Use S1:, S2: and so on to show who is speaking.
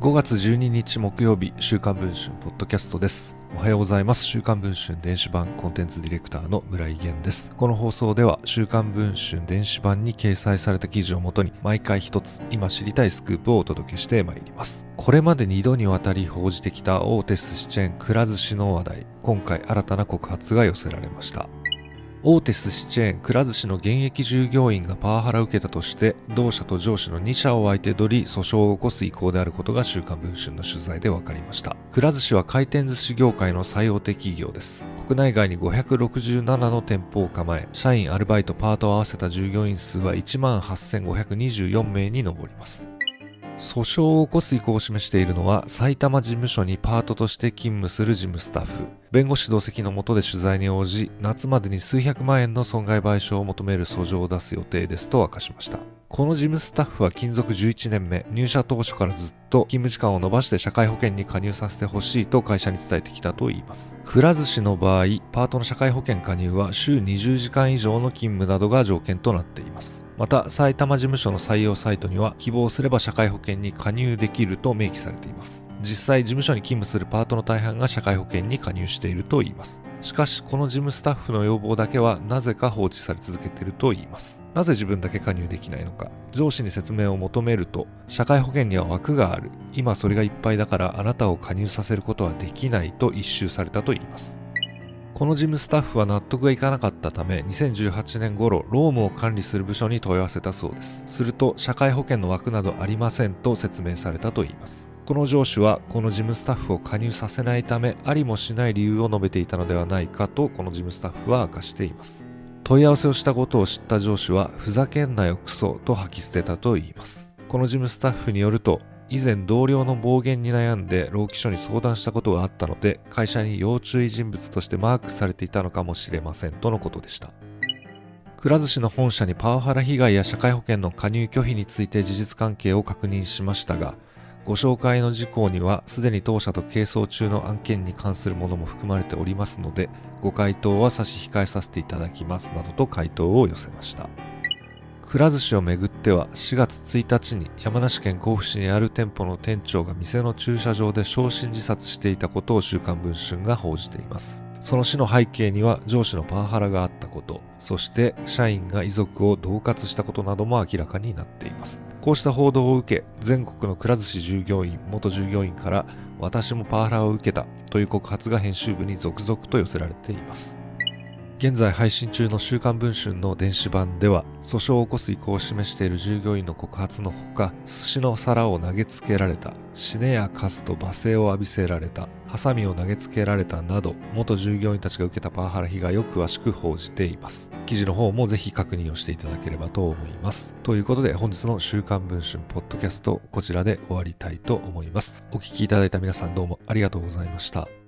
S1: 5月12日木曜日、週刊文春ポッドキャストです。おはようございます。週刊文春電子版コンテンツディレクターの村井源です。この放送では、週刊文春電子版に掲載された記事をもとに、毎回一つ、今知りたいスクープをお届けしてまいります。これまで2度にわたり報じてきた大手寿司チェーンくら寿司の話題、今回新たな告発が寄せられました。大手寿司チェーンくら寿司の現役従業員がパワハラを受けたとして同社と上司の2社を相手取り訴訟を起こす意向であることが週刊文春の取材で分かりました。くら寿司は回転寿司業界の最大手企業です。国内外に567の店舗を構え社員アルバイトパートを合わせた従業員数は1万8524名に上ります。訴訟を起こす意向を示しているのは埼玉事務所にパートとして勤務する事務スタッフ。弁護士同席の下で取材に応じ夏までに数百万円の損害賠償を求める訴状を出す予定です。と明かしました。この事務スタッフは勤続11年目入社当初からずっと勤務時間を延ばして社会保険に加入させてほしいと会社に伝えてきたといいます。くら寿司の場合パートの社会保険加入は週20時間以上の勤務などが条件となっています。また埼玉事務所の採用サイトには希望すれば社会保険に加入できると明記されています。実際事務所に勤務するパートの大半が社会保険に加入しているといいます。しかしこの事務スタッフの要望だけはなぜか放置され続けているといいます。なぜ自分だけ加入できないのか。上司に説明を求めると社会保険には枠がある。今それがいっぱいだからあなたを加入させることはできないと一周されたといいます。この事務スタッフは納得がいかなかったため、2018年頃、ロームを管理する部署に問い合わせたそうです。すると、社会保険の枠などありませんと説明されたといいます。この上司は、この事務スタッフを加入させないため、ありもしない理由を述べていたのではないかと、この事務スタッフは明かしています。問い合わせをしたことを知った上司は、ふざけんなよクソと吐き捨てたといいます。この事務スタッフによると、以前同僚の暴言に悩んで労基署に相談したことがあったので会社に要注意人物としてマークされていたのかもしれませんとのことでした。くら寿司の本社にパワハラ被害や社会保険の加入拒否について事実関係を確認しましたがご紹介の事項にはすでに当社と係争中の案件に関するものも含まれておりますのでご回答は差し控えさせていただきますなどと回答を寄せました。くら寿司をめぐっては4月1日に山梨県甲府市にある店舗の店長が店の駐車場で焼身自殺していたことを週刊文春が報じています。その死の背景には上司のパワハラがあったことそして社員が遺族を恫喝したことなども明らかになっています。こうした報道を受け全国のくら寿司従業員元従業員から私もパワハラを受けたという告発が編集部に続々と寄せられています。現在配信中の週刊文春の電子版では訴訟を起こす意向を示している従業員の告発のほか寿司の皿を投げつけられた死ねやかすと罵声を浴びせられたハサミを投げつけられたなど元従業員たちが受けたパワハラ被害を詳しく報じています。記事の方もぜひ確認をしていただければと思います。ということで本日の週刊文春ポッドキャストこちらで終わりたいと思います。お聴きいただいた皆さんどうもありがとうございました。